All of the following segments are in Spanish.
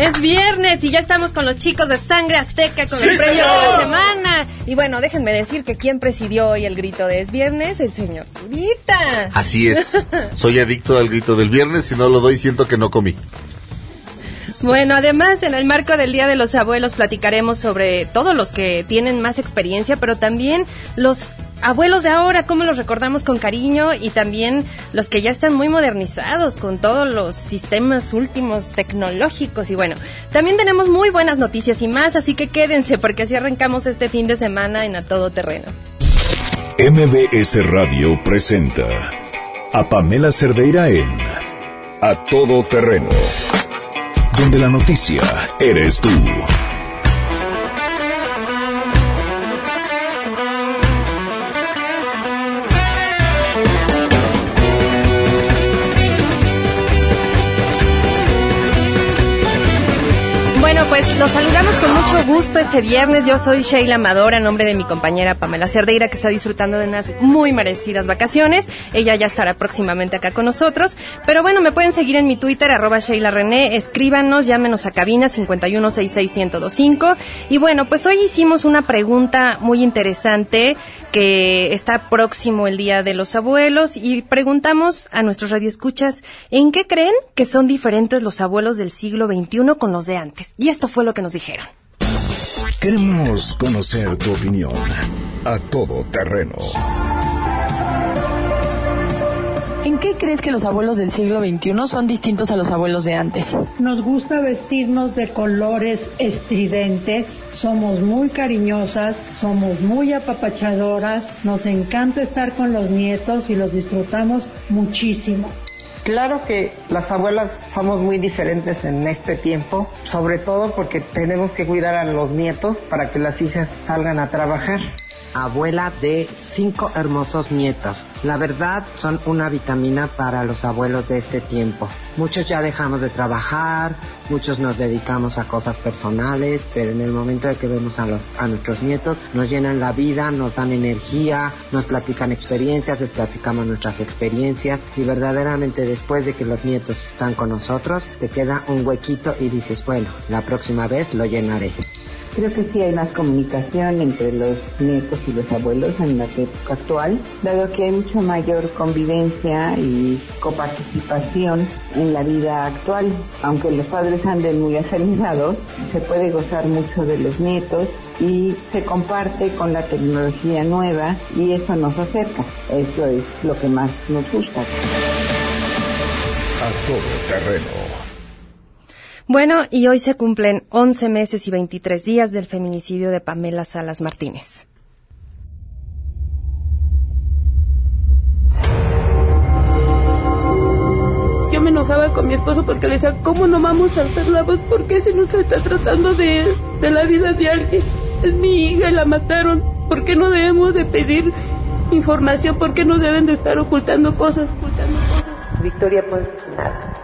Es viernes y ya estamos con los chicos de Sangre Azteca con el premio de la semana. Y bueno, déjenme decir que quien presidió hoy el grito de Es Viernes, el señor Zurita. Así es. Soy adicto al grito del viernes. Si no lo doy, siento que no comí. Bueno, además, en el marco del Día de los Abuelos platicaremos sobre todos los que tienen más experiencia, pero también los abuelos de ahora, cómo los recordamos con cariño y también los que ya están muy modernizados con todos los sistemas últimos tecnológicos y bueno, también tenemos muy buenas noticias y más, así que quédense porque así arrancamos este fin de semana en A Todo Terreno. MBS Radio presenta a Pamela Cerdeira en A Todo Terreno, donde la noticia eres tú. Los saludamos con mucho gusto este viernes. Yo soy Sheila Amador, a nombre de mi compañera Pamela Cerdeira, que está disfrutando de unas muy merecidas vacaciones. Ella ya estará próximamente acá con nosotros. Pero bueno, me pueden seguir en mi Twitter, arroba Sheila René. Escríbanos, llámenos a cabina 5166125. Y bueno, pues hoy hicimos una pregunta muy interesante que está próximo el Día de los Abuelos y preguntamos a nuestros radioescuchas en qué creen que son diferentes los abuelos del siglo XXI con los de antes. Y esto fue lo que nos dijeron. Queremos conocer tu opinión a todo terreno. ¿En qué crees que los abuelos del siglo XXI son distintos a los abuelos de antes? Nos gusta vestirnos de colores estridentes, somos muy cariñosas, somos muy apapachadoras, nos encanta estar con los nietos y los disfrutamos muchísimo. Claro que las abuelas somos muy diferentes en este tiempo, sobre todo porque tenemos que cuidar a los nietos para que las hijas salgan a trabajar abuela de cinco hermosos nietos. La verdad son una vitamina para los abuelos de este tiempo. Muchos ya dejamos de trabajar, muchos nos dedicamos a cosas personales, pero en el momento de que vemos a, los, a nuestros nietos nos llenan la vida, nos dan energía, nos platican experiencias, les platicamos nuestras experiencias y verdaderamente después de que los nietos están con nosotros te queda un huequito y dices, bueno, la próxima vez lo llenaré. Creo que sí hay más comunicación entre los nietos y los abuelos en la época actual, dado que hay mucha mayor convivencia y coparticipación en la vida actual. Aunque los padres anden muy acelerados, se puede gozar mucho de los nietos y se comparte con la tecnología nueva y eso nos acerca. Eso es lo que más nos gusta. A todo terreno bueno, y hoy se cumplen 11 meses y 23 días del feminicidio de Pamela Salas Martínez. Me enojaba con mi esposo porque le decía, ¿cómo no vamos a hacer la voz? ¿Por qué se nos está tratando de, de la vida de alguien? Es mi hija y la mataron. ¿Por qué no debemos de pedir información? ¿Por qué no deben de estar ocultando cosas? Ocultando cosas? Victoria, pues nada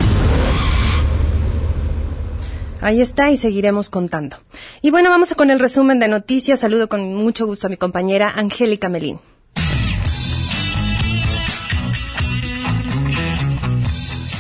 Ahí está y seguiremos contando. Y bueno, vamos con el resumen de noticias. Saludo con mucho gusto a mi compañera Angélica Melín.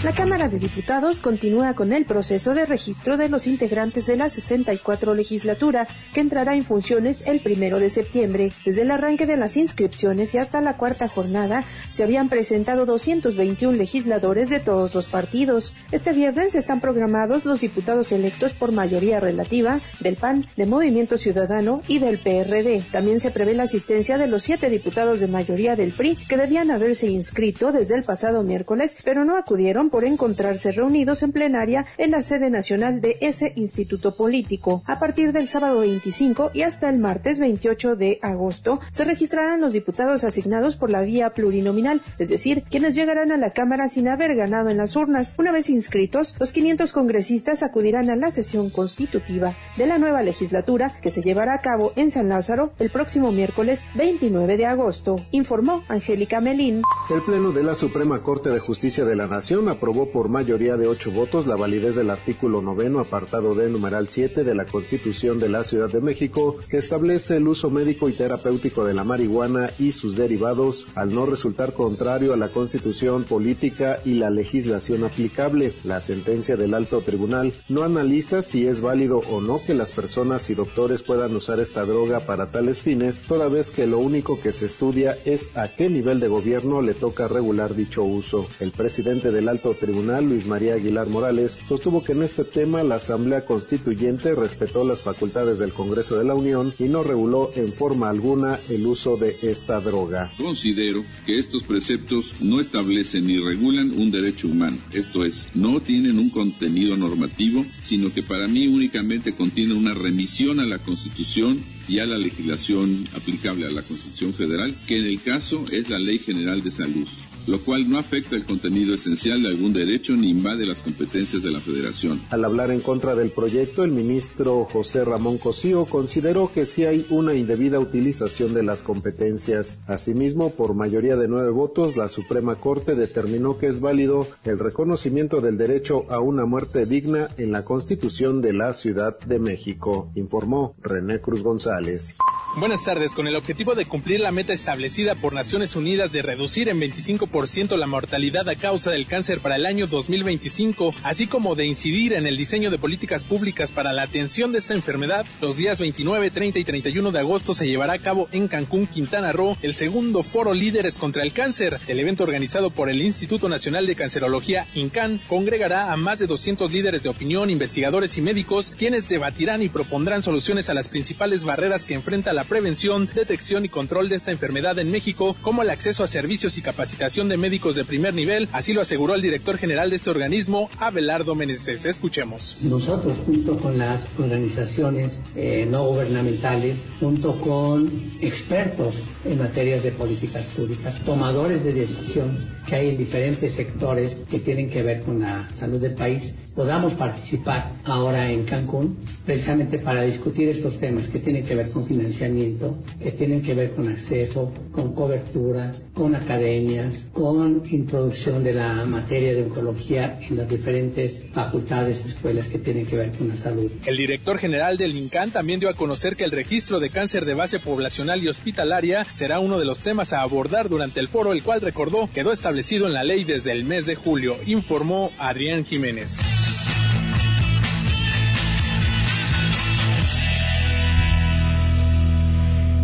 La Cámara de Diputados continúa con el proceso de registro de los integrantes de la 64 legislatura, que entrará en funciones el primero de septiembre. Desde el arranque de las inscripciones y hasta la cuarta jornada, se habían presentado 221 legisladores de todos los partidos. Este viernes están programados los diputados electos por mayoría relativa del PAN, de Movimiento Ciudadano y del PRD. También se prevé la asistencia de los siete diputados de mayoría del PRI que debían haberse inscrito desde el pasado miércoles, pero no acudieron por encontrarse reunidos en plenaria en la sede nacional de ese instituto político. A partir del sábado 25 y hasta el martes 28 de agosto se registrarán los diputados asignados por la vía plurinominal, es decir, quienes llegarán a la Cámara sin haber ganado en las urnas. Una vez inscritos, los 500 congresistas acudirán a la sesión constitutiva de la nueva legislatura que se llevará a cabo en San Lázaro el próximo miércoles 29 de agosto, informó Angélica Melín. El Pleno de la Suprema Corte de Justicia de la Nación aprobó por mayoría de ocho votos la validez del artículo noveno, apartado de numeral 7 de la Constitución de la Ciudad de México, que establece el uso médico y terapéutico de la marihuana y sus derivados al no resultar contrario a la Constitución política y la legislación aplicable. La sentencia del alto tribunal no analiza si es válido o no que las personas y doctores puedan usar esta droga para tales fines, toda vez que lo único que se estudia es a qué nivel de gobierno le toca regular dicho uso. El presidente del alto tribunal, Luis María Aguilar Morales, sostuvo que en este tema la Asamblea Constituyente respetó las facultades del Congreso de la Unión y no reguló en forma alguna el uso de esta droga. Considero que estos preceptos no establecen ni regulan un derecho humano, esto es, no tienen un contenido normativo, sino que para mí únicamente contienen una remisión a la Constitución y a la legislación aplicable a la Constitución Federal, que en el caso es la Ley General de Salud lo cual no afecta el contenido esencial de algún derecho ni invade las competencias de la Federación. Al hablar en contra del proyecto, el ministro José Ramón Cosío consideró que sí hay una indebida utilización de las competencias. Asimismo, por mayoría de nueve votos, la Suprema Corte determinó que es válido el reconocimiento del derecho a una muerte digna en la Constitución de la Ciudad de México, informó René Cruz González. Buenas tardes. Con el objetivo de cumplir la meta establecida por Naciones Unidas de reducir en 25% la mortalidad a causa del cáncer para el año 2025, así como de incidir en el diseño de políticas públicas para la atención de esta enfermedad, los días 29, 30 y 31 de agosto se llevará a cabo en Cancún, Quintana Roo, el segundo foro Líderes contra el Cáncer. El evento organizado por el Instituto Nacional de Cancerología, INCAN, congregará a más de 200 líderes de opinión, investigadores y médicos, quienes debatirán y propondrán soluciones a las principales barreras que enfrenta la prevención, detección y control de esta enfermedad en México, como el acceso a servicios y capacitación de médicos de primer nivel, así lo aseguró el director general de este organismo, Abelardo Meneses. Escuchemos. Nosotros, junto con las organizaciones eh, no gubernamentales, junto con expertos en materias de políticas públicas, tomadores de decisión que hay en diferentes sectores que tienen que ver con la salud del país, podamos participar ahora en Cancún precisamente para discutir estos temas que tienen que ver con financiamiento, que tienen que ver con acceso, con cobertura, con academias, con introducción de la materia de oncología en las diferentes facultades, escuelas que tienen que ver con la salud. El director general del INCAN también dio a conocer que el registro de cáncer de base poblacional y hospitalaria será uno de los temas a abordar durante el foro, el cual recordó quedó establecido en la ley desde el mes de julio, informó Adrián Jiménez.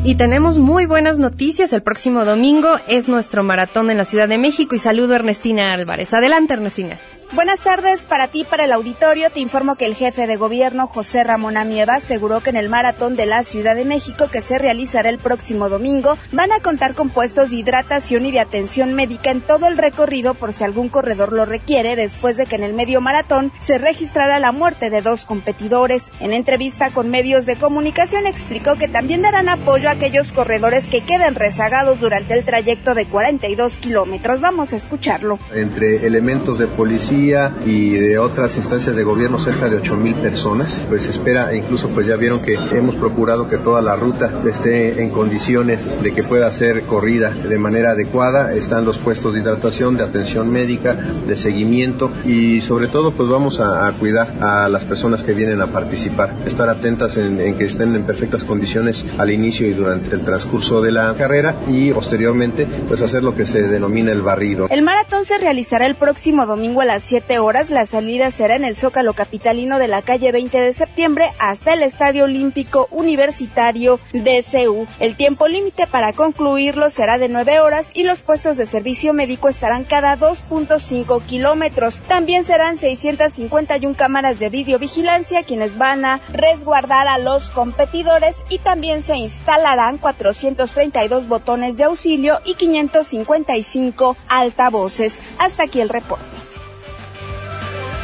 Y tenemos muy buenas noticias. El próximo domingo es nuestro maratón en la Ciudad de México y saludo a Ernestina Álvarez. Adelante, Ernestina. Buenas tardes para ti, para el auditorio. Te informo que el jefe de gobierno, José Ramón Amieva, aseguró que en el maratón de la Ciudad de México, que se realizará el próximo domingo, van a contar con puestos de hidratación y de atención médica en todo el recorrido por si algún corredor lo requiere, después de que en el medio maratón se registrara la muerte de dos competidores. En entrevista con medios de comunicación explicó que también darán apoyo a aquellos corredores que queden rezagados durante el trayecto de 42 kilómetros. Vamos a escucharlo. Entre elementos de policía, y de otras instancias de gobierno cerca de 8 mil personas. Pues espera, incluso pues ya vieron que hemos procurado que toda la ruta esté en condiciones de que pueda ser corrida de manera adecuada. Están los puestos de hidratación, de atención médica, de seguimiento y sobre todo pues vamos a, a cuidar a las personas que vienen a participar. Estar atentas en, en que estén en perfectas condiciones al inicio y durante el transcurso de la carrera y posteriormente pues hacer lo que se denomina el barrido. El maratón se realizará el próximo domingo a las 7 horas. La salida será en el Zócalo Capitalino de la calle 20 de septiembre hasta el Estadio Olímpico Universitario de CEU. El tiempo límite para concluirlo será de 9 horas y los puestos de servicio médico estarán cada 2.5 kilómetros. También serán 651 cámaras de videovigilancia quienes van a resguardar a los competidores y también se instalarán 432 botones de auxilio y 555 altavoces. Hasta aquí el reporte.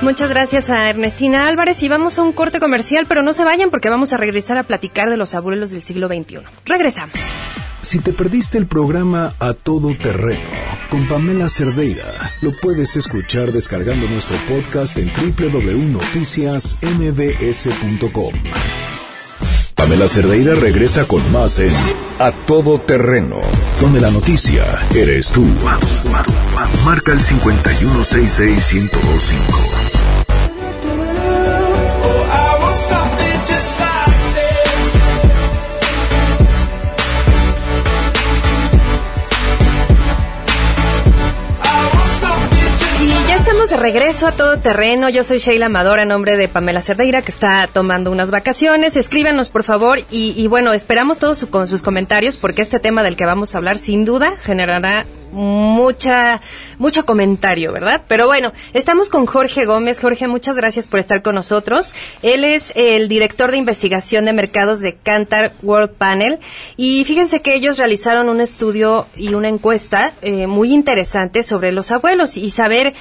Muchas gracias a Ernestina Álvarez y vamos a un corte comercial, pero no se vayan porque vamos a regresar a platicar de los abuelos del siglo XXI. Regresamos. Si te perdiste el programa A Todo Terreno con Pamela Cerdeira, lo puedes escuchar descargando nuestro podcast en www.noticiasmbs.com. Pamela Cerdeira regresa con más en A Todo Terreno, donde la noticia eres tú. Marca el 5166125. Regreso a todo terreno. Yo soy Sheila Amador, en nombre de Pamela Cerdeira, que está tomando unas vacaciones. Escríbanos, por favor. Y, bueno, esperamos todos con sus comentarios, porque este tema del que vamos a hablar, sin duda, generará mucha mucho comentario, ¿verdad? Pero bueno, estamos con Jorge Gómez. Jorge, muchas gracias por estar con nosotros. Él es el director de investigación de mercados de Cantar World Panel y fíjense que ellos realizaron un estudio y una encuesta eh, muy interesante sobre los abuelos y saber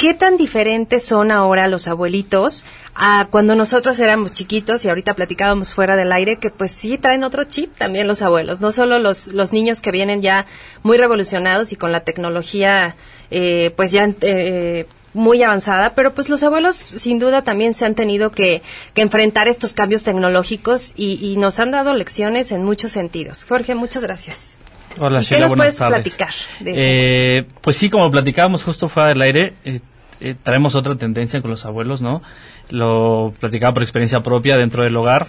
¿Qué tan diferentes son ahora los abuelitos a cuando nosotros éramos chiquitos y ahorita platicábamos fuera del aire que pues sí traen otro chip también los abuelos, no solo los, los niños que vienen ya muy revolucionados y con la tecnología eh, pues ya eh, muy avanzada, pero pues los abuelos sin duda también se han tenido que, que enfrentar estos cambios tecnológicos y, nos han dado lecciones en muchos sentidos. Jorge, muchas gracias. Hola, ¿Qué nos puedes platicar? eh, pues sí, como platicábamos justo fuera del aire, eh, eh, traemos otra tendencia con los abuelos, ¿no? Lo platicaba por experiencia propia dentro del hogar,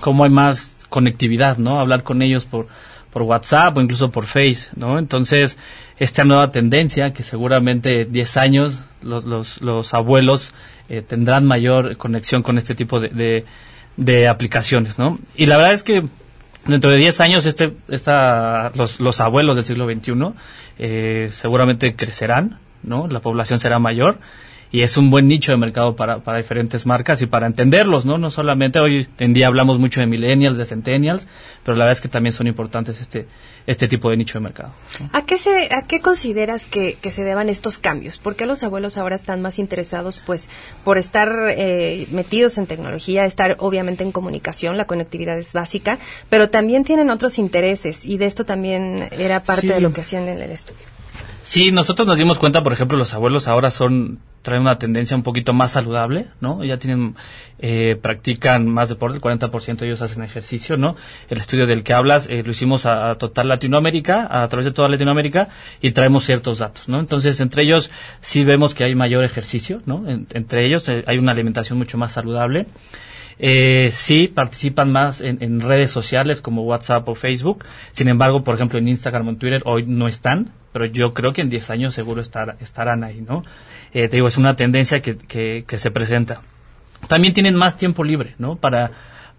cómo hay más conectividad, ¿no? Hablar con ellos por, por WhatsApp o incluso por Face, ¿no? Entonces, esta nueva tendencia, que seguramente 10 años los, los, los abuelos eh, tendrán mayor conexión con este tipo de, de, aplicaciones, ¿no? Y la verdad es que dentro de 10 años este, esta, los, los abuelos del siglo XXI eh, seguramente crecerán, ¿no? La población será mayor y es un buen nicho de mercado para, para diferentes marcas y para entenderlos, ¿no? No solamente hoy en día hablamos mucho de millennials, de centennials, pero la verdad es que también son importantes este, este tipo de nicho de mercado. ¿A qué, se, ¿A qué consideras que, que se deban estos cambios? ¿Por qué los abuelos ahora están más interesados, pues, por estar eh, metidos en tecnología, estar obviamente en comunicación, la conectividad es básica, pero también tienen otros intereses y de esto también era parte de lo que hacían en el estudio? Sí, nosotros nos dimos cuenta, por ejemplo, los abuelos ahora son traen una tendencia un poquito más saludable, ¿no? Ya tienen eh, practican más deporte, el 40% de ellos hacen ejercicio, ¿no? El estudio del que hablas eh, lo hicimos a, total Latinoamérica, a, través de toda Latinoamérica y traemos ciertos datos, ¿no? Entonces, entre ellos sí vemos que hay mayor ejercicio, ¿no? entre ellos eh, hay una alimentación mucho más saludable. Eh, sí participan más en, en, redes sociales como WhatsApp o Facebook. Sin embargo, por ejemplo, en Instagram o en Twitter hoy no están pero yo creo que en 10 años seguro estar, estarán ahí, ¿no? Eh, te digo, es una tendencia que, que, se presenta. También tienen más tiempo libre, ¿no? Para,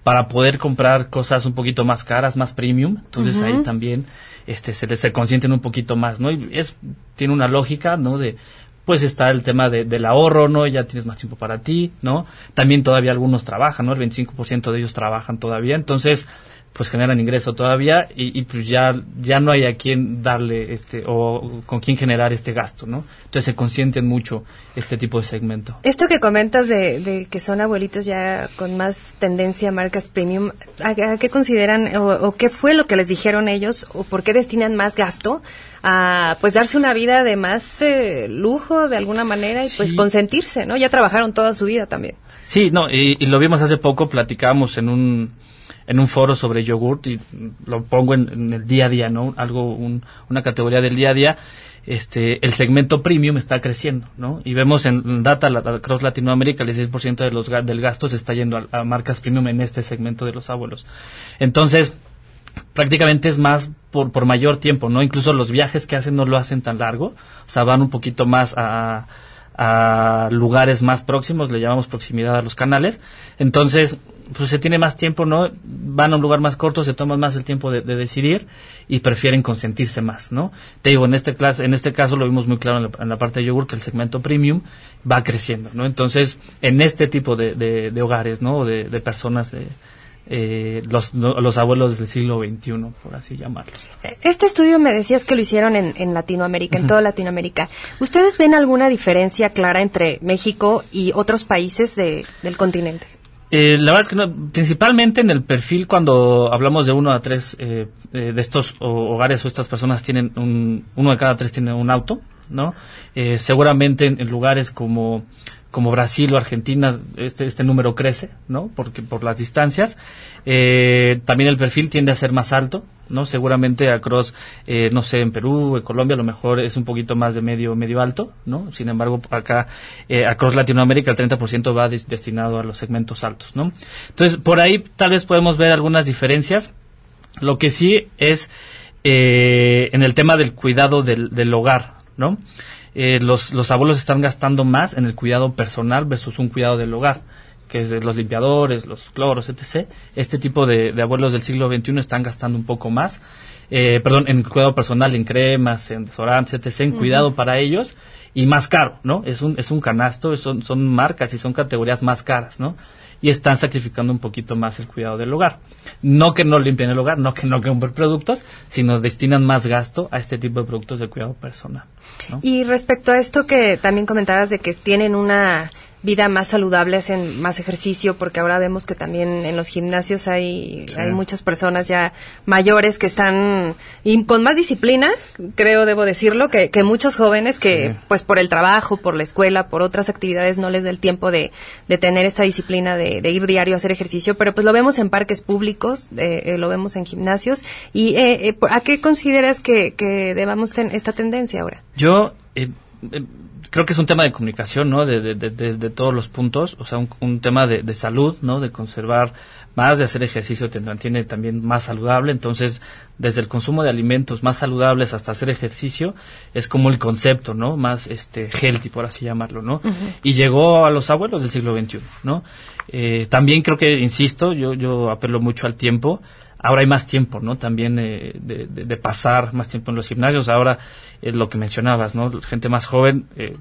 para poder comprar cosas un poquito más caras, más premium, entonces ahí también este, se, se consienten un poquito más, ¿no? Y es, tiene una lógica, ¿no? De, pues está el tema de, del ahorro, ¿no? Ya tienes más tiempo para ti, ¿no? También todavía algunos trabajan, ¿no? El 25% de ellos trabajan todavía, entonces pues generan ingreso todavía y, pues ya ya no hay a quién darle este o con quién generar este gasto no entonces se consienten mucho este tipo de segmento. Esto que comentas de, que son abuelitos ya con más tendencia a marcas premium a, qué consideran o, qué fue lo que les dijeron ellos o por qué destinan más gasto a pues darse una vida de más eh, lujo de alguna manera y pues consentirse no ya trabajaron toda su vida también. Sí no y, y lo vimos hace poco platicábamos en un en un foro sobre yogurt y lo pongo en, el día a día, ¿no? Algo, una categoría del día a día. Este, el segmento premium está creciendo, ¿no? Y vemos en data la, Cross Latinoamérica el 16% de los, del gasto se está yendo a, marcas premium en este segmento de los abuelos. Entonces, prácticamente es más por, por mayor tiempo, ¿no? Incluso los viajes que hacen no lo hacen tan largo, o sea, van un poquito más a, a lugares más próximos, le llamamos proximidad a los canales. Entonces, pues se tiene más tiempo, ¿no? Van a un lugar más corto, se toman más el tiempo de, decidir y prefieren consentirse más, ¿no? Te digo, en este, clase, en este caso lo vimos muy claro en la, parte de yogur, que el segmento premium va creciendo, ¿no? Entonces, en este tipo de, de, hogares, ¿no? De, de personas, eh, eh, los, los abuelos del siglo XXI, por así llamarlos. Este estudio me decías que lo hicieron en, en Latinoamérica, en toda Latinoamérica. ¿Ustedes ven alguna diferencia clara entre México y otros países de, del continente? Eh, la verdad es que no, principalmente en el perfil cuando hablamos de uno a tres eh, eh, de estos hogares o estas personas tienen un, uno de cada tres tiene un auto, ¿no? seguramente en, lugares como como Brasil o Argentina, este, este número crece, ¿no? Porque por las distancias. Eh, también el perfil tiende a ser más alto, ¿no? Seguramente across, eh, no sé, en Perú, en Colombia, a lo mejor es un poquito más de medio, medio alto, ¿no? Sin embargo, acá, eh, across Latinoamérica, el 30% va destinado a los segmentos altos, ¿no? Entonces, por ahí tal vez podemos ver algunas diferencias. Lo que sí es, eh, en el tema del cuidado del, del hogar, ¿no? Eh, los, los abuelos están gastando más en el cuidado personal versus un cuidado del hogar que es de los limpiadores, los cloros, etc. Este tipo de, abuelos del siglo XXI están gastando un poco más, eh, perdón, en cuidado personal, en cremas, en desodorantes, etc., en cuidado para ellos y más caro, ¿no? Es un, es un canasto, son, son marcas y son categorías más caras, ¿no? Y están sacrificando un poquito más el cuidado del hogar. No que no limpien el hogar, no que no compren productos, sino destinan más gasto a este tipo de productos de cuidado personal. Y respecto a esto que también comentabas de que tienen una vida más saludable, hacen más ejercicio, porque ahora vemos que también en los gimnasios hay, hay muchas personas ya mayores que están y con más disciplina, creo, debo decirlo, que, que muchos jóvenes que, pues por el trabajo, por la escuela, por otras actividades, no les da el tiempo de, de tener esta disciplina de, de, ir diario a hacer ejercicio, pero pues lo vemos en parques públicos, eh, eh lo vemos en gimnasios. ¿Y eh, eh a qué consideras que, que debamos tener esta tendencia ahora? Yo. Creo que es un tema de comunicación, ¿no? De, de, de, todos los puntos, o sea, un, tema de, salud, ¿no? De conservar más, de hacer ejercicio te mantiene también más saludable, entonces, desde el consumo de alimentos más saludables hasta hacer ejercicio, es como el concepto, ¿no? Más, este, healthy, por así llamarlo, ¿no? Y llegó a los abuelos del siglo XXI, ¿no? Eh, también creo que, insisto, yo, yo apelo mucho al tiempo, ahora hay más tiempo, ¿no? También eh, de, pasar más tiempo en los gimnasios. Ahora es lo que mencionabas, ¿no? Gente más joven eh,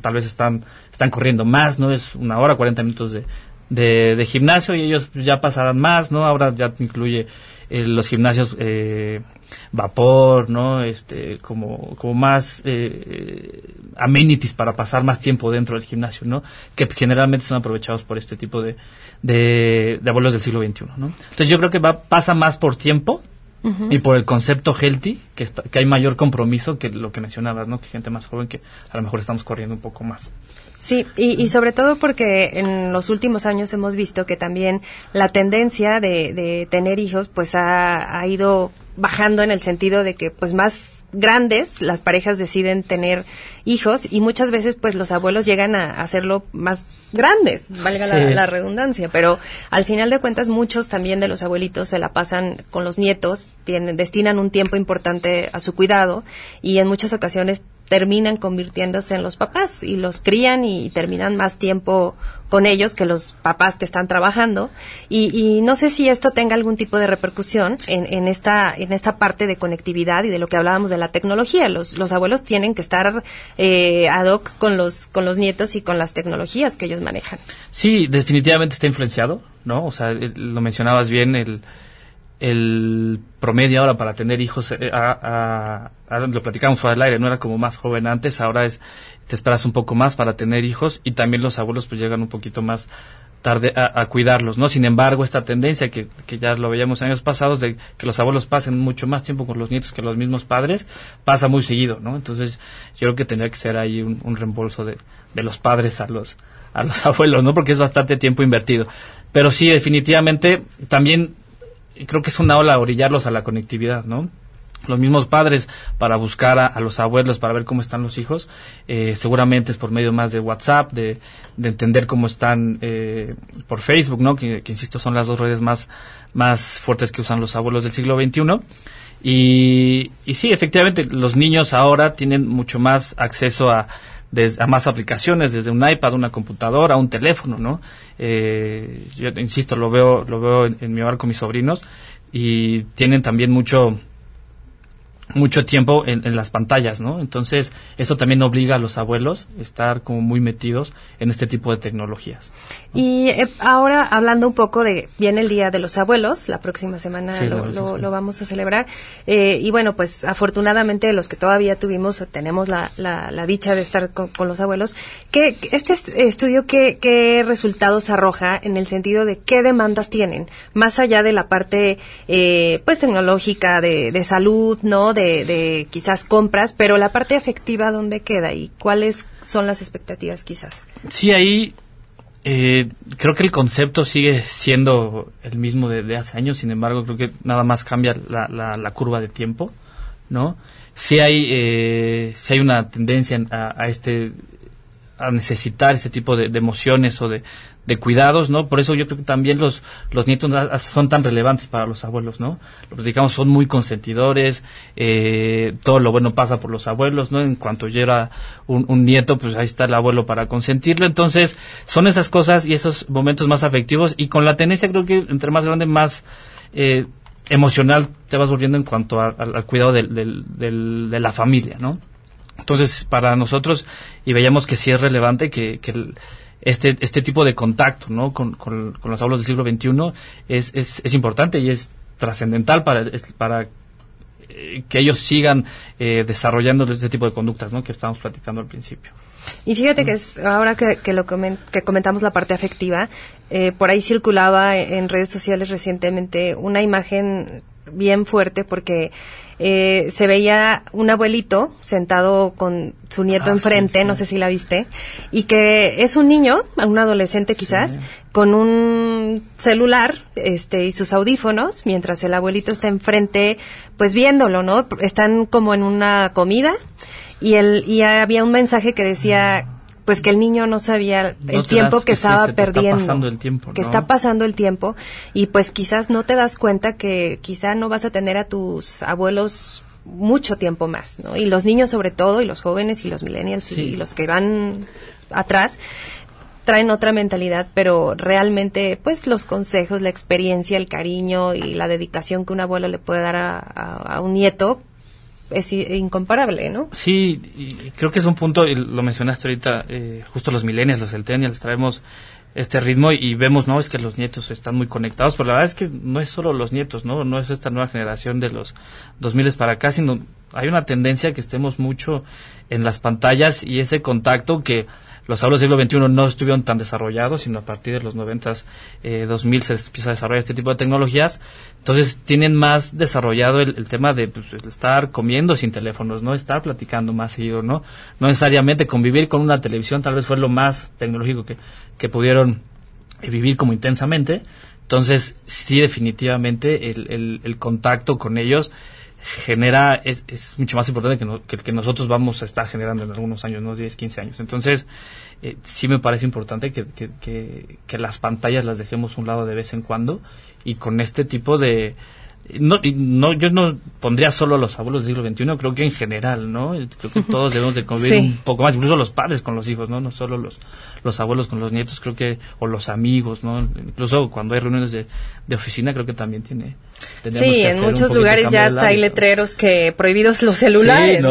tal vez están están corriendo más, ¿no? Es una hora, 40 minutos de, de, gimnasio y ellos ya pasarán más, ¿no? Ahora ya incluye eh, los gimnasios eh, vapor, ¿no? Este, como, como más eh, amenities para pasar más tiempo dentro del gimnasio, ¿no? Que generalmente son aprovechados por este tipo de, de, abuelos del siglo XXI, ¿no? Entonces yo creo que va, pasa más por tiempo y por el concepto healthy, que, que hay mayor compromiso que lo que mencionabas, ¿no? Que gente más joven que a lo mejor estamos corriendo un poco más. Sí, y, y, sobre todo porque en los últimos años hemos visto que también la tendencia de, de tener hijos pues ha, ha, ido bajando en el sentido de que pues más grandes las parejas deciden tener hijos y muchas veces pues los abuelos llegan a hacerlo más grandes, valga la, redundancia, pero al final de cuentas muchos también de los abuelitos se la pasan con los nietos, tienen, destinan un tiempo importante a su cuidado y en muchas ocasiones terminan convirtiéndose en los papás y los crían y terminan más tiempo con ellos que los papás que están trabajando. Y, no sé si esto tenga algún tipo de repercusión en, en, esta en esta parte de conectividad y de lo que hablábamos de la tecnología. Los, los abuelos tienen que estar eh, ad hoc con los con los nietos y con las tecnologías que ellos manejan. Sí definitivamente está influenciado no o sea lo mencionabas bien el el promedio ahora para tener hijos, eh, a, lo platicamos fuera del aire, no era como más joven antes, ahora es, te esperas un poco más para tener hijos y también los abuelos pues llegan un poquito más tarde a, cuidarlos, ¿no? Sin embargo, esta tendencia que, que, ya lo veíamos años pasados de que los abuelos pasen mucho más tiempo con los nietos que los mismos padres, pasa muy seguido, ¿no? Entonces, yo creo que tendría que ser ahí un, un reembolso de, de los padres a los, a los abuelos, ¿no? Porque es bastante tiempo invertido. Pero sí, definitivamente, también creo que es una ola orillarlos a la conectividad, ¿no? Los mismos padres para buscar a, los abuelos, para ver cómo están los hijos, eh, seguramente es por medio más de WhatsApp, de, de entender cómo están eh, por Facebook, ¿no? Que, insisto son las dos redes más, más fuertes que usan los abuelos del siglo XXI. Y, y sí, efectivamente, los niños ahora tienen mucho más acceso a a más aplicaciones, desde un iPad, una computadora, un teléfono, ¿no? Eh, yo insisto, lo veo, lo veo en, mi hogar con mis sobrinos y tienen también mucho mucho tiempo en, las pantallas, ¿no? Entonces, eso también obliga a los abuelos a estar como muy metidos en este tipo de tecnologías. Y eh, ahora, hablando un poco de, viene el Día de los Abuelos, la próxima semana lo, lo, vamos a celebrar, eh, y bueno, pues afortunadamente los que todavía tuvimos, tenemos la, la, la dicha de estar con, los abuelos, que este estudio, ¿qué, ¿qué resultados arroja en el sentido de qué demandas tienen? Más allá de la parte, eh, pues, tecnológica, de, de salud, ¿no? De, de quizás compras, pero la parte afectiva, ¿dónde queda y cuáles son las expectativas quizás? Sí, ahí eh, creo que el concepto sigue siendo el mismo de, hace años, sin embargo, creo que nada más cambia la, la, curva de tiempo, ¿no? Sí hay, eh, sí hay una tendencia a, a, este a necesitar ese tipo de emociones o de, de cuidados, ¿no? Por eso yo creo que también los, los nietos son tan relevantes para los abuelos, ¿no? Los digamos son muy consentidores, eh, todo lo bueno pasa por los abuelos, ¿no? En cuanto llega un, un, nieto, pues ahí está el abuelo para consentirlo. Entonces, son esas cosas y esos momentos más afectivos y con la tenencia creo que entre más grande, más eh, emocional te vas volviendo en cuanto al cuidado del, del, de la familia, ¿no? Entonces, para nosotros, y veíamos que sí es relevante que, que el, este, este tipo de contacto ¿no? con, con, los abuelos del siglo XXI es, es, es importante y es trascendental para, para eh, que ellos sigan eh, desarrollando este tipo de conductas ¿no? que estábamos platicando al principio. Y fíjate que es, ahora que, que lo que comentamos la parte afectiva, eh, por ahí circulaba en redes sociales recientemente una imagen bien fuerte porque eh, se veía un abuelito sentado con su nieto ah, enfrente, no sé si la viste, y que es un niño, un adolescente quizás, con un celular este, y sus audífonos, mientras el abuelito está enfrente, pues viéndolo, ¿no? Están como en una comida y, el, y había un mensaje que decía pues que el niño no sabía el tiempo que, estaba perdiendo, está pasando el tiempo, que está pasando el tiempo y pues quizás no te das cuenta que quizá no vas a tener a tus abuelos mucho tiempo más, ¿no? Y los niños sobre todo y los jóvenes y los millennials y los que van atrás traen otra mentalidad, pero realmente, pues los consejos, la experiencia, el cariño y la dedicación que un abuelo le puede dar a un nieto, es incomparable, ¿no? Sí, y creo que es un punto, y lo mencionaste ahorita, eh, justo los millennials, los centennials, traemos este ritmo y vemos, ¿no? Es que los nietos están muy conectados, pero la verdad es que no es solo los nietos, ¿no? No es esta nueva generación de los 2000 para acá, sino hay una tendencia que estemos mucho en las pantallas y ese contacto que los abuelos del siglo XXI no estuvieron tan desarrollados, sino a partir de los 90, eh, 2000 se empieza a desarrollar este tipo de tecnologías. Entonces tienen más desarrollado el, tema de pues, estar comiendo sin teléfonos, no estar platicando más seguido, ¿no? No necesariamente convivir con una televisión, tal vez fue lo más tecnológico que, que pudieron vivir como intensamente. Entonces, sí, definitivamente el, el, el contacto con ellos genera, es, es mucho más importante que, que, que, nosotros vamos a estar generando en algunos años, ¿no? 10, 15 años. Entonces, eh, sí me parece importante que, que, que, las pantallas las dejemos un lado de vez en cuando y con este tipo de, no, no, yo no pondría solo a los abuelos del siglo XXI, creo que en general, ¿no? Creo que todos debemos de convivir un poco más, incluso los padres con los hijos, ¿no? No solo los, los abuelos con los nietos, creo que, o los amigos, ¿no? Incluso cuando hay reuniones de, de oficina, creo que también tiene. Sí, en muchos lugares ya hasta hay letreros que prohibidos los celulares.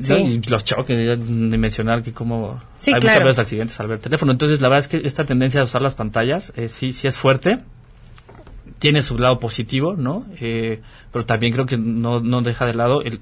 Sí, ¿no? Y los choques, de mencionar que como hay muchas veces accidentes al ver teléfono. Entonces, la verdad es que esta tendencia a usar las pantallas, eh, sí, sí es fuerte tiene su lado positivo, ¿no? Eh, pero también creo que no, no deja de lado, el,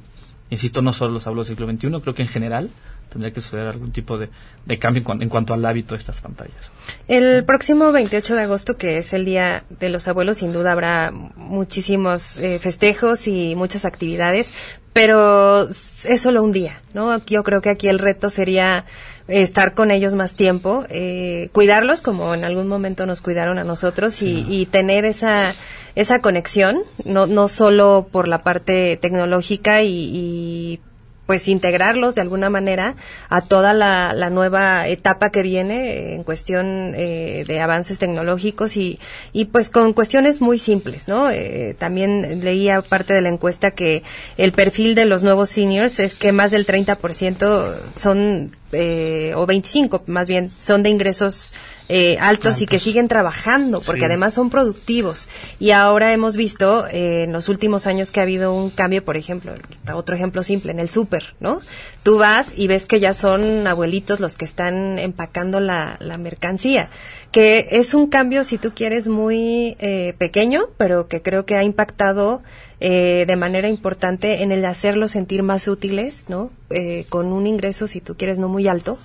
insisto, no solo los abuelos del siglo XXI, creo que en general tendría que suceder algún tipo de, de cambio en, en, cuanto al hábito de estas pantallas. El próximo 28 de agosto, que es el Día de los Abuelos, sin duda habrá muchísimos eh, festejos y muchas actividades, pero es solo un día, ¿no? Yo creo que aquí el reto sería estar con ellos más tiempo, eh, cuidarlos como en algún momento nos cuidaron a nosotros y, y, tener esa esa conexión, no, no solo por la parte tecnológica y, y pues integrarlos de alguna manera a toda la, la nueva etapa que viene en cuestión eh, de avances tecnológicos y, y pues con cuestiones muy simples, ¿no? Eh, también leía parte de la encuesta que el perfil de los nuevos seniors es que más del 30% son eh, o 25 más bien, son de ingresos eh, altos y que siguen trabajando, porque además son productivos. Y ahora hemos visto eh, en los últimos años que ha habido un cambio, por ejemplo, otro ejemplo simple, en el súper, ¿no? Tú vas y ves que ya son abuelitos los que están empacando la, mercancía, que es un cambio, si tú quieres, muy eh, pequeño, pero que creo que ha impactado eh, de manera importante en el hacerlos sentir más útiles, ¿no? Eh, con un ingreso, si tú quieres, no muy alto,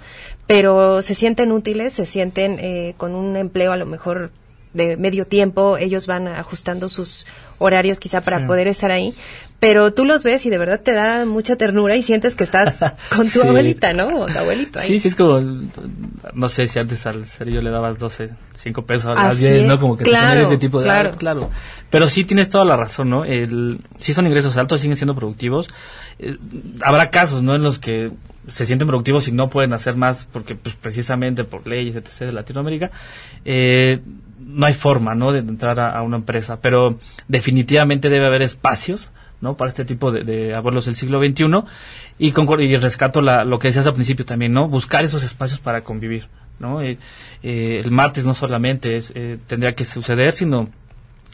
pero se sienten útiles, se sienten eh, con un empleo a lo mejor de medio tiempo, ellos van ajustando sus horarios quizá para Sí. poder estar ahí, pero tú los ves y de verdad te da mucha ternura y sientes que estás con tu Sí. abuelita, ¿no? O tu abuelito ahí. Sí, sí, es como, no sé si antes al cerillo le dabas 12, 5 pesos, ahora Así 10, es. ¿no? Como que te Claro, ponen ese tipo de... claro. ah, claro. Pero sí tienes toda la razón, ¿no? El, sí son ingresos altos, siguen siendo productivos. Eh, habrá casos, ¿no? En los que se sienten productivos y no pueden hacer más porque pues, precisamente por leyes, etc. de Latinoamérica, eh, no hay forma, ¿no? De entrar a, una empresa, pero definitivamente debe haber espacios, ¿no? Para este tipo de, abuelos del siglo XXI y, concor- y rescato la- lo que decías al principio también, ¿no? Buscar esos espacios para convivir, ¿no? Eh, eh, el martes no solamente es, eh, tendría que suceder, sino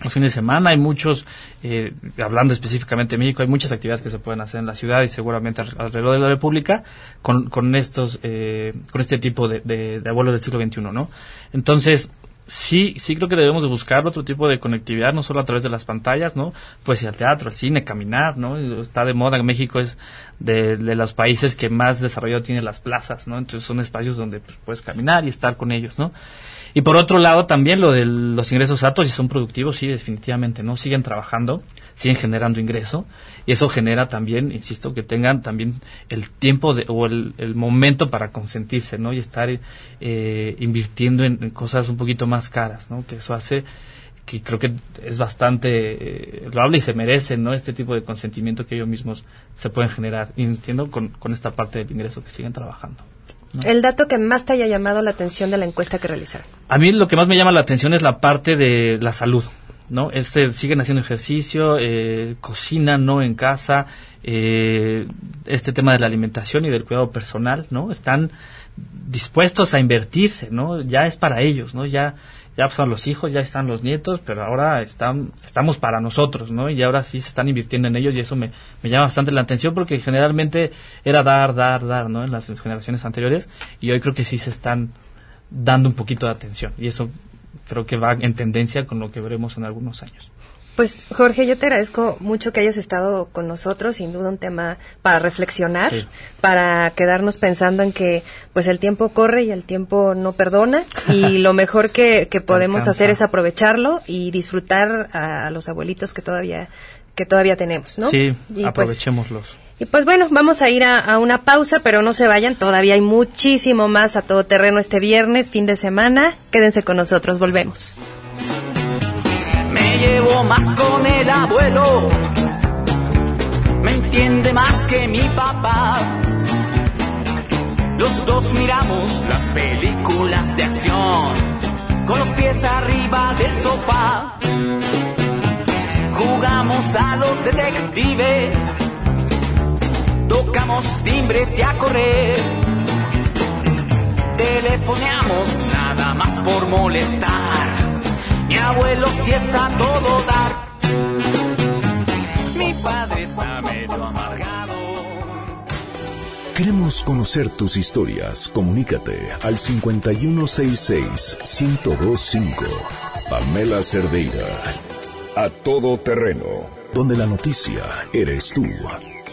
los fines de semana hay muchos, eh, hablando específicamente de México, hay muchas actividades que se pueden hacer en la ciudad y seguramente al- alrededor de la República con, con estos, eh, con este tipo de, de, de abuelos del siglo XXI, ¿no? Entonces, sí, sí creo que debemos de buscar otro tipo de conectividad, no solo a través de las pantallas, ¿no? Pues ir al teatro, al cine, caminar, ¿no? Está de moda, México es de, de los países que más desarrollado tiene las plazas, ¿no? Entonces son espacios donde pues, puedes caminar y estar con ellos, ¿no? Y por otro lado, también lo de los ingresos altos, y son productivos, sí, definitivamente, ¿no? Siguen trabajando, siguen generando ingreso, y eso genera también, insisto, que tengan también el tiempo de, o el, el momento para consentirse, ¿no? Y estar eh, invirtiendo en, en cosas un poquito más caras, ¿no? Que eso hace que creo que es bastante eh, loable y se merecen, ¿no? Este tipo de consentimiento que ellos mismos se pueden generar, y entiendo, con, con esta parte del ingreso que siguen trabajando. El dato que más te haya llamado la atención de la encuesta que realizaron. A mí lo que más me llama la atención es la parte de la salud, ¿no? Este, siguen haciendo ejercicio, eh, cocinan, ¿no? En casa, eh, este tema de la alimentación y del cuidado personal, ¿no? Están dispuestos a invertirse, ¿no? Ya es para ellos, ¿no? Ya, ya son los hijos, ya están los nietos, pero ahora están, estamos para nosotros, ¿no? Y ahora sí se están invirtiendo en ellos y eso me, me llama bastante la atención porque generalmente era dar, dar, dar, ¿no? En las generaciones anteriores y hoy creo que sí se están dando un poquito de atención y eso creo que va en tendencia con lo que veremos en algunos años. Pues Jorge, yo te agradezco mucho que hayas estado con nosotros, sin duda un tema para reflexionar, Sí. para quedarnos pensando en que pues el tiempo corre y el tiempo no perdona y lo mejor que, que podemos hacer es aprovecharlo y disfrutar a, los abuelitos que todavía que todavía tenemos, ¿no? Sí, Y pues, aprovechémoslos. Y pues bueno, vamos a ir a, una pausa, pero no se vayan, todavía hay muchísimo más a todo terreno este viernes, fin de semana. Quédense con nosotros, volvemos. Me llevo más con el abuelo, me entiende más que mi papá. Los dos miramos las películas de acción, con los pies arriba del sofá. Jugamos a los detectives, tocamos timbres y a correr. Telefoneamos nada más por molestar. Mi abuelo si es a todo dar. Mi padre está medio amargado. Queremos conocer tus historias. Comunícate al 5166-1025. Pamela Cerdeira. A todo terreno. Donde la noticia eres tú.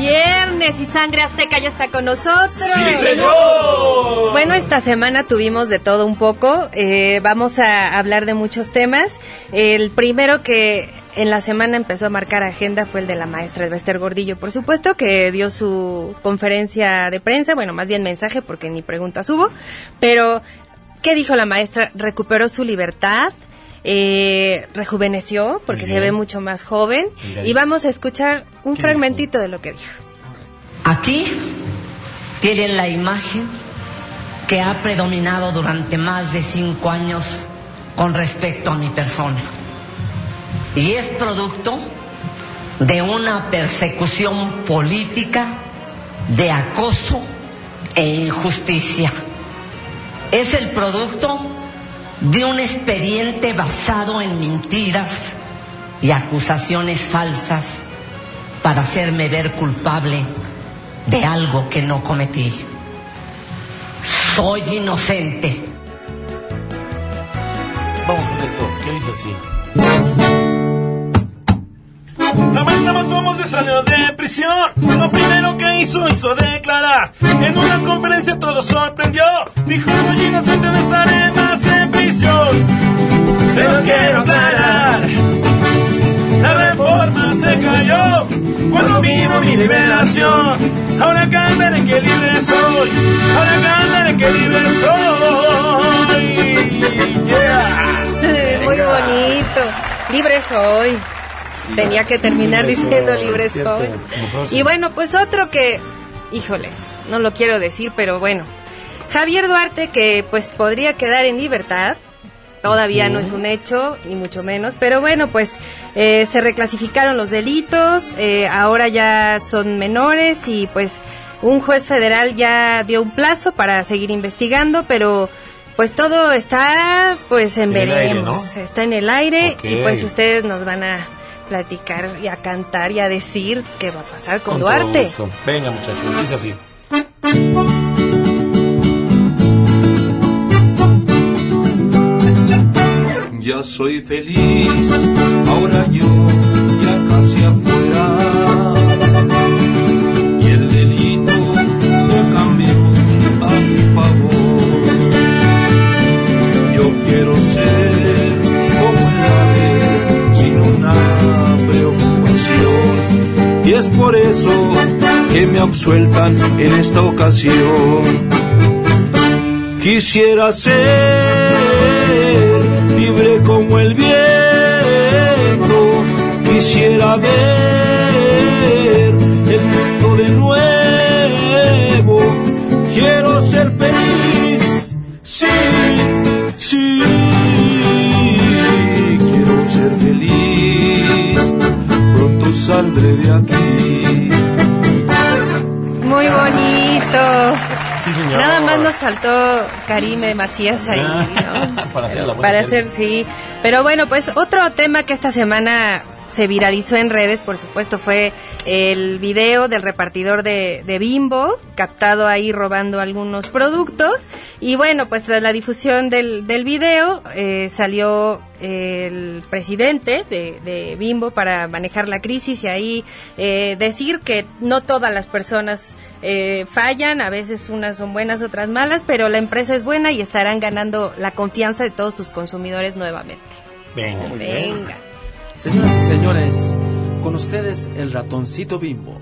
Viernes y Sangre Azteca ya está con nosotros. ¡Sí, señor! Bueno, esta semana tuvimos de todo un poco. Eh, vamos a hablar de muchos temas. El primero que en la semana empezó a marcar agenda fue el de la maestra Elvester Gordillo, por supuesto, que dio su conferencia de prensa, bueno, más bien mensaje porque ni preguntas hubo. Pero, ¿qué dijo la maestra? Recuperó su libertad. Eh, rejuveneció porque se ve mucho más joven y vamos a escuchar un ¿Qué fragmentito de lo que dijo. Aquí tienen la imagen que ha predominado durante más de cinco años con respecto a mi persona. Y es producto de una persecución política, de acoso e injusticia. Es el producto de un expediente basado en mentiras y acusaciones falsas para hacerme ver culpable de algo que no cometí. Soy inocente. Vamos con esto. ¿Qué dice así? La más somos se salió de prisión. Lo primero que hizo, hizo declarar. En una conferencia todo sorprendió. Dijo, soy inocente, no estaré más en prisión. Se los quiero aclarar. La reforma se cayó cuando vino mi liberación. Ahora cantaré que libre soy. Ahora cantaré que libre soy. Yeah. Muy bonito. Libre soy. Tenía que terminar libre diciendo soy, libre soy. Y bueno, pues otro que, híjole, no lo quiero decir, pero bueno. Javier Duarte, que pues podría quedar en libertad, todavía no es un hecho, ni mucho menos, pero bueno, pues eh, se reclasificaron los delitos, eh, ahora ya son menores y pues un juez federal ya dio un plazo para seguir investigando, pero pues todo está pues en En el aire, veremos, ¿no? está en el aire y pues ustedes nos van a platicar y a cantar y a decir qué va a pasar con, Con Duarte. Venga, muchachos, dice así. Ya soy feliz, ahora yo ya casi afuera. Y el delito ya cambió a mi favor. Yo quiero ser como el ave, sin una preocupación. Y es por eso que me absueltan en esta ocasión. Quisiera ser libre como el viento. Quisiera ver el mundo de nuevo. Quiero ser feliz. Sí, sí. Quiero ser feliz. Pronto saldré de aquí. Muy bonito. Señor. Nada más nos faltó Karime Macías ahí, ¿no? Para hacer la Para hacer, sí. Pero bueno, pues otro tema que esta semana se viralizó en redes, por supuesto, fue el video del repartidor de, de Bimbo, captado ahí robando algunos productos. Y bueno, pues tras la difusión del, del video, eh, salió el presidente de, de Bimbo para manejar la crisis y ahí eh, decir que no todas las personas eh, fallan, a veces unas son buenas, otras malas, pero la empresa es buena y estarán ganando la confianza de todos sus consumidores nuevamente. Venga, muy bien. Venga. Señoras y señores, con ustedes el ratoncito bimbo.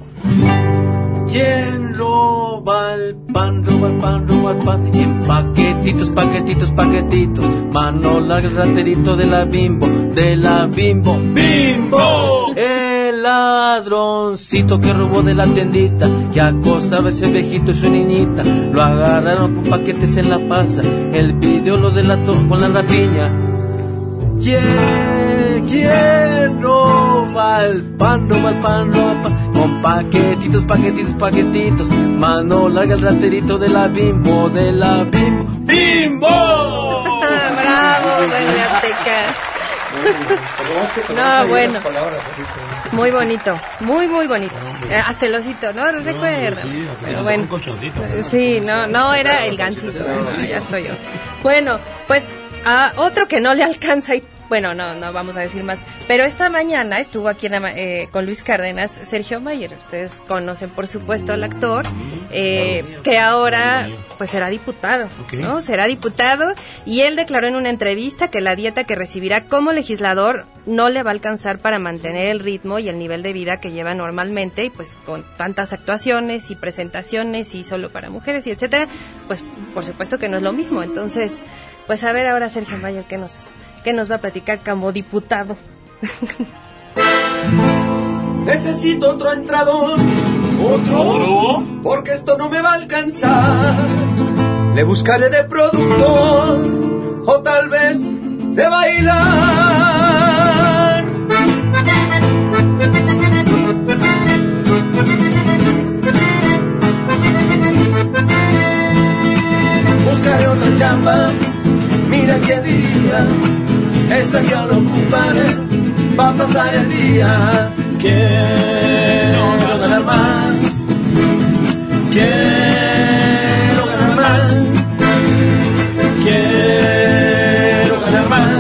¿Quién roba el pan, roba el pan, roba el pan? Y en paquetitos, paquetitos, paquetitos. Mano larga el raterito de la bimbo, de la bimbo. ¡Bimbo! El ladroncito que robó de la tiendita, que acosaba a ese viejito y su niñita. Lo agarraron con paquetes en la panza. El video lo delató con la rapiña. ¿Quién, quién roba el pan, roba el pan, roba el pan? Con paquetitos, paquetitos, paquetitos. Mano larga el raterito de la bimbo, de la bimbo. ¡Bimbo! Bravo, doña Azteca. No, bueno. Muy bonito, muy, muy bonito. Eh, Hasta el osito, ¿no? Recuerda. sí, hasta Pero un bueno. colchoncito. Sí, no, no era el gancito. ya estoy yo. Bueno, pues a otro que no le alcanza y bueno, no, no vamos a decir más. Pero esta mañana estuvo aquí en eh, con Luis Cárdenas Sergio Mayer. Ustedes conocen, por supuesto, al actor, eh, que ahora pues será diputado, ¿no? Será diputado y él declaró en una entrevista que la dieta que recibirá como legislador no le va a alcanzar para mantener el ritmo y el nivel de vida que lleva normalmente y pues con tantas actuaciones y presentaciones y solo para mujeres y etcétera, pues por supuesto que no es lo mismo. Entonces, pues a ver ahora Sergio Mayer qué nos qué nos va a platicar como diputado. Necesito otro entrador, otro, porque esto no me va a alcanzar. Le buscaré de productor o tal vez de bailar. Buscaré otra chamba, mira quién diría esta yo lo ocuparé, va a pasar el día. Quiero ganar más, quiero ganar más, quiero ganar más,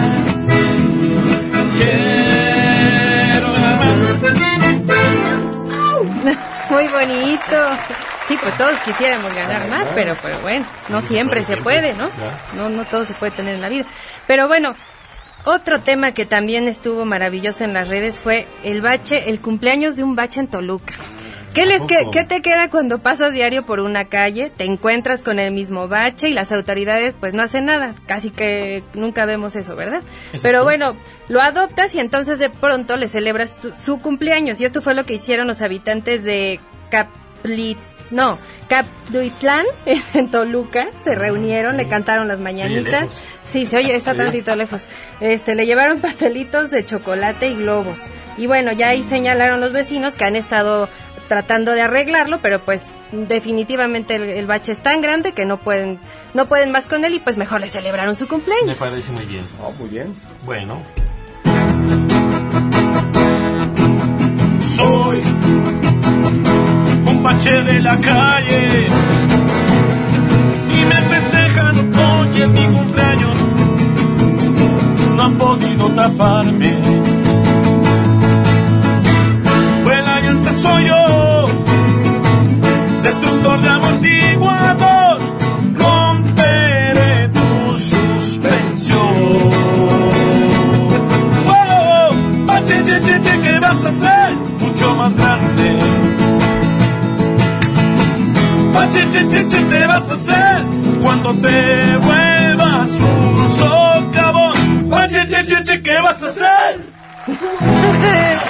quiero ganar más. Muy bonito. Sí, pues todos quisiéramos ganar más, pero, pero bueno, no siempre se puede, ¿no? No, no todo se puede tener en la vida. Pero bueno, otro tema que también estuvo maravilloso en las redes fue el bache, el cumpleaños de un bache en Toluca. ¿Qué, les que, ¿Qué te queda cuando pasas diario por una calle, te encuentras con el mismo bache y las autoridades pues no hacen nada? Casi que nunca vemos eso, ¿verdad? Pero bueno, lo adoptas y entonces de pronto le celebras tu- su cumpleaños y esto fue lo que hicieron los habitantes de Caplit no, Capduitlán en Toluca se reunieron, le cantaron las mañanitas. lejos. Sí, se oye, está Sí. tantito lejos. Este, le llevaron pastelitos de chocolate y globos. Y bueno, ya ahí señalaron los vecinos que han estado tratando de arreglarlo, pero pues definitivamente el, el bache es tan grande que no pueden no pueden más con él y pues mejor le celebraron su Me cumpleaños. parece muy bien. muy bien. Bueno. Soy un bache de la calle y me festejan hoy es mi cumpleaños. No han podido taparme. Vuela y antes soy yo, destructor de amortiguador. Romperé tu suspensión. ¡Wow! Bache, che, che, che, ¿qué vas a hacer? Mucho más grande. Che, che, che, ¿te vas a hacer? Cuando te vuelvas un socavón. Bache, che, che, che, ¿qué vas a hacer?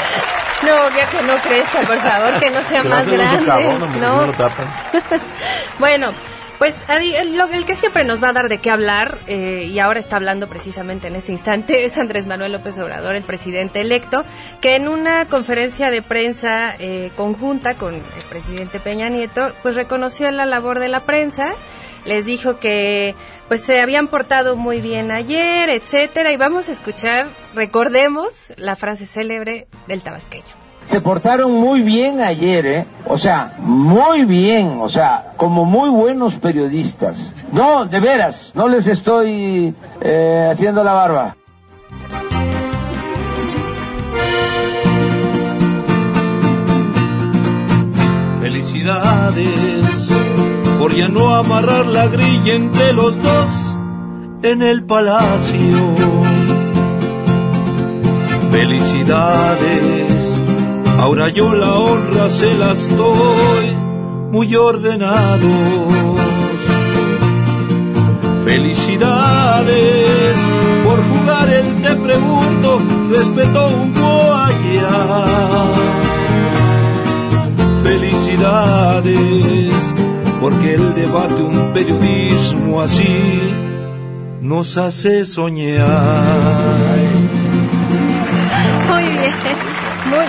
No, que no crezca, por favor, que no sea Se más grande. socavón, no. no lo tapan. bueno, pues el, el que siempre nos va a dar de qué hablar, eh, y ahora está hablando precisamente en este instante, es Andrés Manuel López Obrador, el presidente electo, que en una conferencia de prensa eh, conjunta con el presidente Peña Nieto, pues reconoció la labor de la prensa, les dijo que pues se habían portado muy bien ayer, etcétera, y vamos a escuchar, recordemos la frase célebre del tabasqueño. Se portaron muy bien ayer, ¿eh? O sea, muy bien, o sea, como muy buenos periodistas. No, de veras, no les estoy eh, haciendo la barba. Felicidades por ya no amarrar la grilla entre los dos en el palacio. Felicidades, ahora yo la honra se las doy muy ordenados. Felicidades por jugar el te pregunto, respeto Hugo allá. Felicidades porque el debate, un periodismo así, nos hace soñar.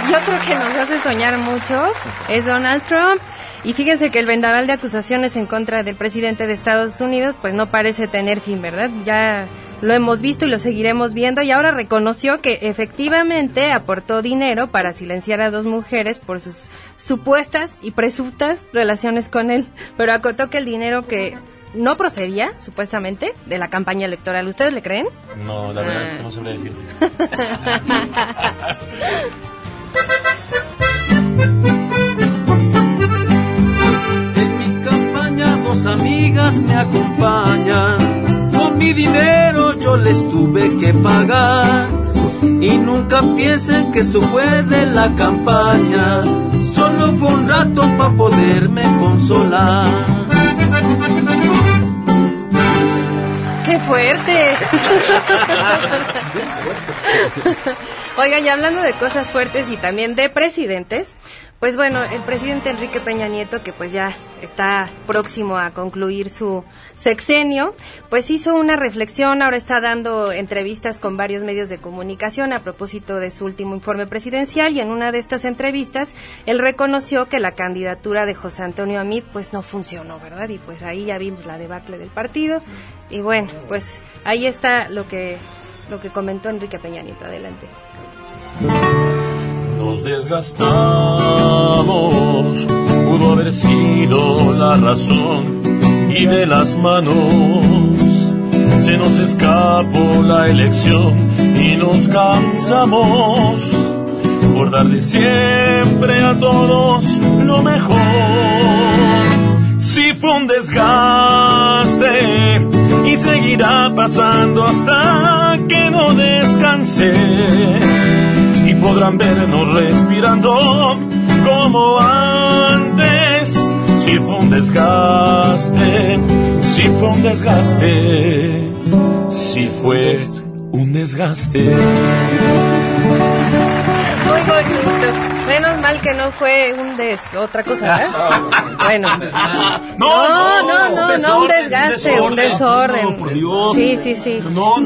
Yo creo que nos hace soñar mucho. Es Donald Trump. Y fíjense que el vendaval de acusaciones en contra del presidente de Estados Unidos, pues no parece tener fin, ¿verdad? Ya lo hemos visto y lo seguiremos viendo. Y ahora reconoció que efectivamente aportó dinero para silenciar a dos mujeres por sus supuestas y presuntas relaciones con él. Pero acotó que el dinero que no procedía, supuestamente, de la campaña electoral. ¿Ustedes le creen? No, la verdad es Ah. que no sabría decir. En mi campaña dos amigas me acompañan. Con mi dinero yo les tuve que pagar. Y nunca piensen que esto fue de la campaña. Solo fue un rato para poderme consolar. ¡Qué fuerte! Oigan, y hablando de cosas fuertes y también de presidentes, pues bueno, el presidente Enrique Peña Nieto, que pues ya está próximo a concluir su sexenio, pues hizo una reflexión, ahora está dando entrevistas con varios medios de comunicación a propósito de su último informe presidencial y en una de estas entrevistas él reconoció que la candidatura de José Antonio Amit pues no funcionó, ¿verdad? Y pues ahí ya vimos la debacle del partido y bueno, pues ahí está lo que lo que comentó Enrique Peña Nieto, adelante. No nos desgastamos. Pudo haber sido la razón y de las manos se nos escapó la elección y nos cansamos por darle siempre a todos lo mejor. Si fue un desgaste y seguirá pasando hasta que no descanse y podrán vernos respirando como antes. Si fue un desgaste, si fue un desgaste, si fue un desgaste. Muy bonito. Menos mal que no fue un des... otra cosa, ¿eh? bueno. No, no, no, no, no, un desgaste, un desorden. Sí, sí, sí.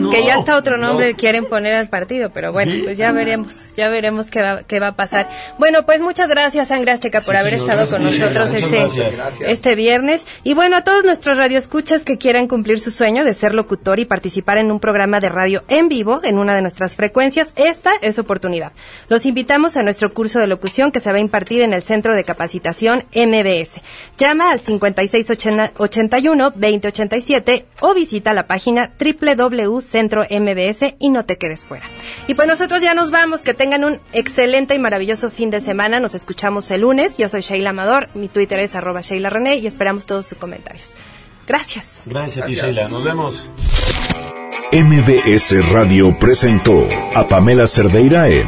Que ya está otro nombre quieren poner al partido, pero bueno, pues ya veremos, ya veremos qué va, qué va a pasar. Bueno, pues muchas gracias, Sangre Azteca, por Sí, haber señor, estado con nosotros este, este viernes. Y bueno, a todos nuestros radioescuchas que quieran cumplir su sueño de ser locutor y participar en un programa de radio en vivo en una de nuestras frecuencias, esta es oportunidad. Los invitamos a nuestro curso de locución que se va a impartir en el Centro de Capacitación MBS. Llama al 5681-2087 o visita la página www.centrombs y no te quedes fuera. Y pues nosotros ya nos vamos. Que tengan un excelente y maravilloso fin de semana. Nos escuchamos el lunes. Yo soy Sheila Amador. Mi Twitter es arroba Sheila René y esperamos todos sus comentarios. Gracias. Gracias a ti, Sheila. Nos vemos. MBS Radio presentó a Pamela Cerdeira en